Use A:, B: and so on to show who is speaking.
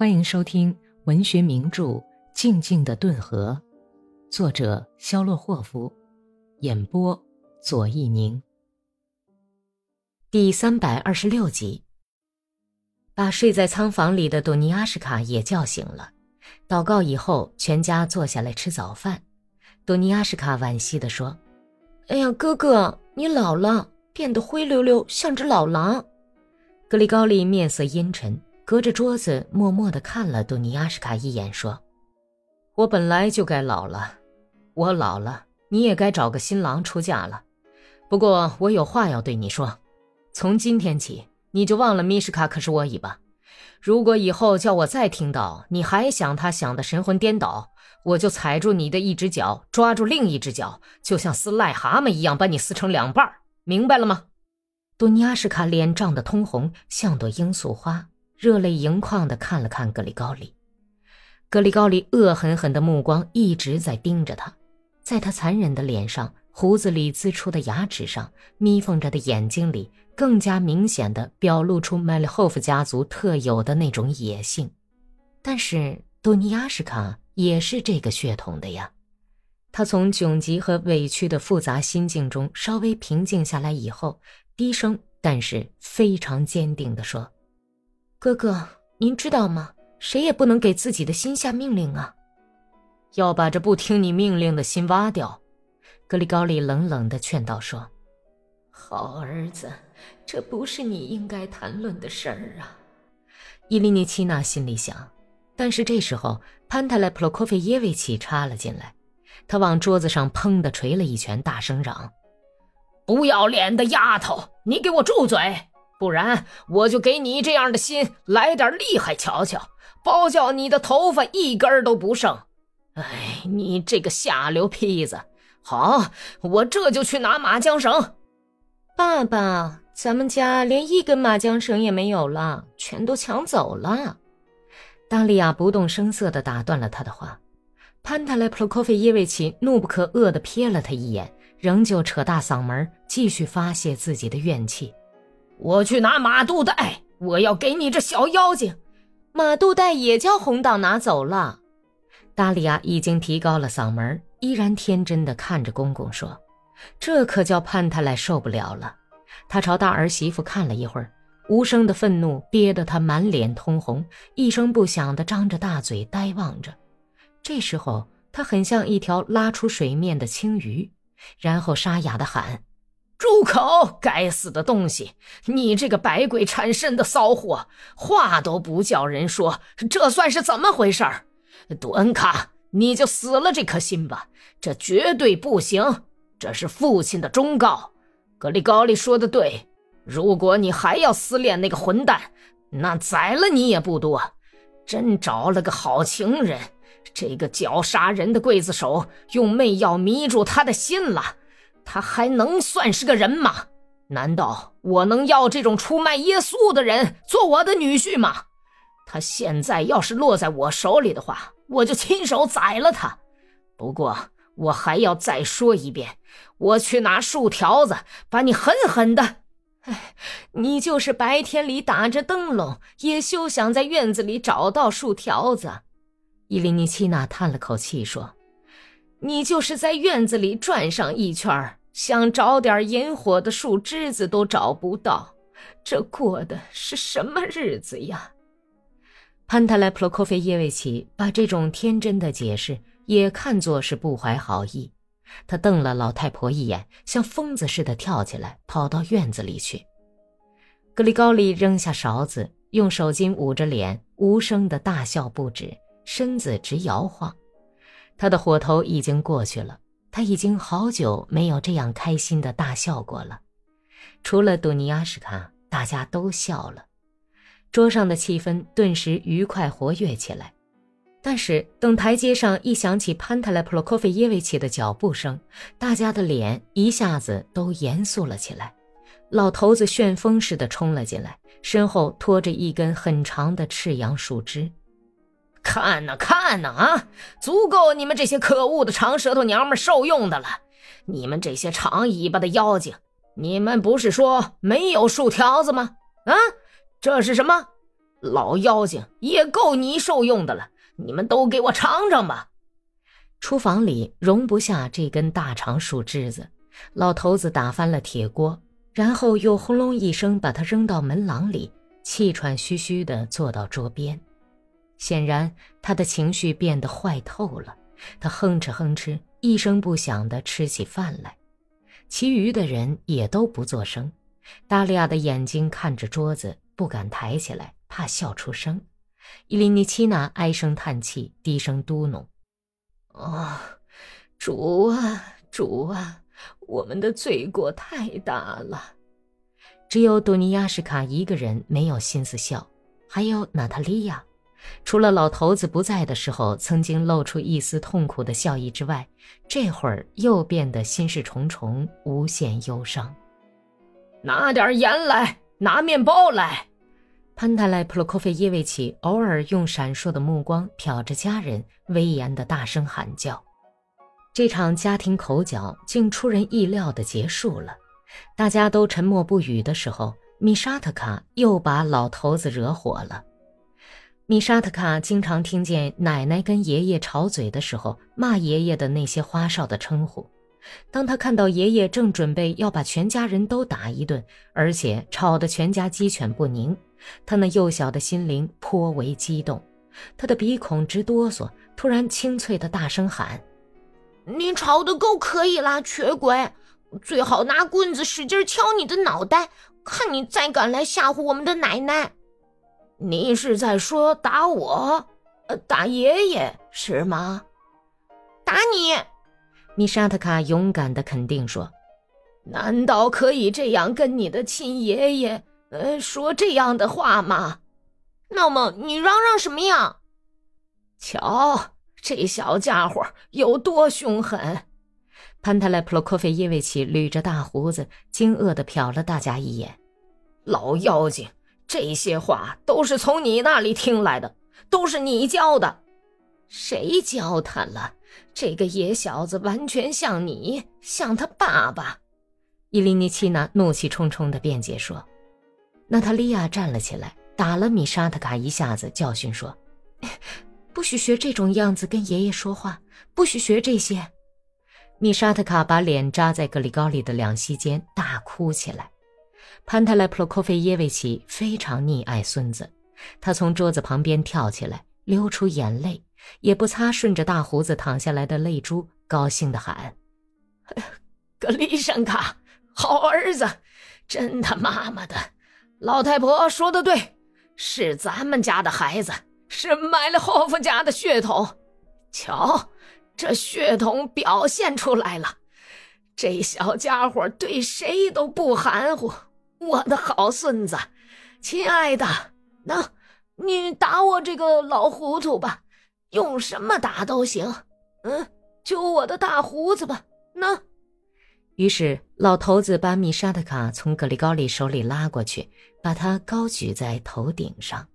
A: 欢迎收听文学名著《静静的顿河》，作者肖洛霍夫，演播左一宁。第三百二十六集，把睡在仓房里的朵尼阿什卡也叫醒了。祷告以后，全家坐下来吃早饭。朵尼阿什卡惋惜地说：“
B: 哎呀，哥哥，你老了，变得灰溜溜，像只老狼。”
A: 格里高利面色阴沉。隔着桌子，默默地看了多尼亚什卡一眼，说：“我本来就该老了，我老了，你也该找个新郎出嫁了。不过我有话要对你说，从今天起，你就忘了米什卡可是我伊吧。如果以后叫我再听到你还想他想的神魂颠倒，我就踩住你的一只脚，抓住另一只脚，就像撕癞蛤蟆一样，把你撕成两半明白了吗？”多尼亚什卡脸涨得通红，像朵罂粟花。热泪盈眶的看了看格里高里，格里高里恶狠狠的目光一直在盯着他，在他残忍的脸上、胡子里呲出的牙齿上、眯缝着的眼睛里，更加明显的表露出麦利霍夫家族特有的那种野性。但是多尼亚什卡也是这个血统的呀。他从窘急和委屈的复杂心境中稍微平静下来以后，低声但是非常坚定地说。
B: 哥哥，您知道吗？谁也不能给自己的心下命令啊！
A: 要把这不听你命令的心挖掉。格里高利冷冷的劝道说：“
B: 好儿子，这不是你应该谈论的事儿啊。”
A: 伊利尼奇娜心里想。但是这时候，潘塔莱普洛科菲耶维奇插了进来，他往桌子上砰的捶了一拳，大声嚷：“
C: 不要脸的丫头，你给我住嘴！”不然我就给你这样的心来点厉害瞧瞧，包叫你的头发一根都不剩。哎，你这个下流坯子！好，我这就去拿麻将绳。
B: 爸爸，咱们家连一根麻将绳也没有了，全都抢走了。
A: 达利亚不动声色地打断了他的话。潘塔莱普洛科菲耶维奇怒不可遏地瞥了他一眼，仍旧扯大嗓门继续发泄自己的怨气。
C: 我去拿马肚带，我要给你这小妖精。
B: 马肚带也叫红党拿走了。
A: 达利亚已经提高了嗓门，依然天真的看着公公说：“这可叫潘太来受不了了。”他朝大儿媳妇看了一会儿，无声的愤怒憋得他满脸通红，一声不响的张着大嘴呆望着。这时候，他很像一条拉出水面的青鱼，然后沙哑的喊。
C: 住口！该死的东西！你这个百鬼缠身的骚货，话都不叫人说，这算是怎么回事？杜恩卡，你就死了这颗心吧！这绝对不行！这是父亲的忠告。格里高利说的对，如果你还要思恋那个混蛋，那宰了你也不多。真找了个好情人，这个绞杀人的刽子手用媚药迷住他的心了。他还能算是个人吗？难道我能要这种出卖耶稣的人做我的女婿吗？他现在要是落在我手里的话，我就亲手宰了他。不过我还要再说一遍，我去拿树条子把你狠狠的。
B: 哎，你就是白天里打着灯笼，也休想在院子里找到树条子。
A: 伊琳妮奇娜叹了口气说：“
B: 你就是在院子里转上一圈想找点引火的树枝子都找不到，这过的是什么日子呀？
A: 潘塔莱普洛科菲耶维奇把这种天真的解释也看作是不怀好意，他瞪了老太婆一眼，像疯子似的跳起来，跑到院子里去。格里高利扔下勺子，用手巾捂着脸，无声的大笑不止，身子直摇晃。他的火头已经过去了。他已经好久没有这样开心的大笑过了，除了杜尼亚什卡，大家都笑了，桌上的气氛顿时愉快活跃起来。但是等台阶上一响起潘塔莱普洛科菲耶维奇的脚步声，大家的脸一下子都严肃了起来。老头子旋风似的冲了进来，身后拖着一根很长的赤杨树枝。
C: 看呐看呐啊，足够你们这些可恶的长舌头娘们受用的了！你们这些长尾巴的妖精，你们不是说没有树条子吗？啊，这是什么？老妖精也够你受用的了，你们都给我尝尝吧。
A: 厨房里容不下这根大长树枝子，老头子打翻了铁锅，然后又轰隆一声把它扔到门廊里，气喘吁吁地坐到桌边。显然他的情绪变得坏透了，他哼哧哼哧，一声不响地吃起饭来。其余的人也都不作声。达利亚的眼睛看着桌子，不敢抬起来，怕笑出声。伊琳妮奇娜唉声叹气，低声嘟哝。
B: 啊，主啊，主啊，我们的罪过太大了。
A: 只有杜尼亚什卡一个人没有心思笑，还有娜塔莉亚，除了老头子不在的时候曾经露出一丝痛苦的笑意之外，这会儿又变得心事重重，无限忧伤。
C: 拿点盐来，拿面包来。
A: 潘泰莱普洛科菲耶维奇偶尔用闪烁的目光瞟着家人，威严地大声喊叫。这场家庭口角竟出人意料地结束了。大家都沉默不语的时候，米沙特卡又把老头子惹火了。米沙特卡经常听见奶奶跟爷爷吵嘴的时候骂爷爷的那些花哨的称呼。当他看到爷爷正准备要把全家人都打一顿，而且吵得全家鸡犬不宁。他那幼小的心灵颇为激动，他的鼻孔直哆嗦，突然清脆的大声喊：“
B: 你吵得够可以啦，瘸鬼！最好拿棍子使劲敲你的脑袋，看你再敢来吓唬我们的奶奶！
C: 你是在说打我？呃，打爷爷是吗？
B: 打你！”
A: 米沙特卡勇敢的肯定说：“
C: 难道可以这样跟你的亲爷爷？”呃，说这样的话吗？
B: 那么你嚷嚷什么呀？
C: 瞧，这小家伙有多凶狠！
A: 潘特莱普洛科菲耶维奇捋着大胡子，惊愕地瞟了大家一眼。
C: 老妖精，这些话都是从你那里听来的，都是你教的。
B: 谁教他了？这个野小子完全像你，像他爸爸。
A: 伊琳妮奇娜怒气冲冲地辩解说。娜塔莉亚站了起来，打了米沙特卡一下子，教训说：“不许学这种样子跟爷爷说话，不许学这些。”米沙特卡把脸扎在格里高里的两膝间，大哭起来。潘泰莱普洛科菲耶维奇非常溺爱孙子，他从桌子旁边跳起来，流出眼泪，也不擦顺着大胡子淌下来的泪珠，高兴地喊：“
C: 格里山卡，好儿子，真他妈妈的！”老太婆说的对，是咱们家的孩子，是买了霍夫家的血统。瞧，这血统表现出来了。这小家伙对谁都不含糊。我的好孙子，亲爱的，那，你打我这个老糊涂吧，用什么打都行。嗯，就我的大胡子吧。那。
A: 于是，老头子把米沙的卡从格里高利手里拉过去，把他高举在头顶上。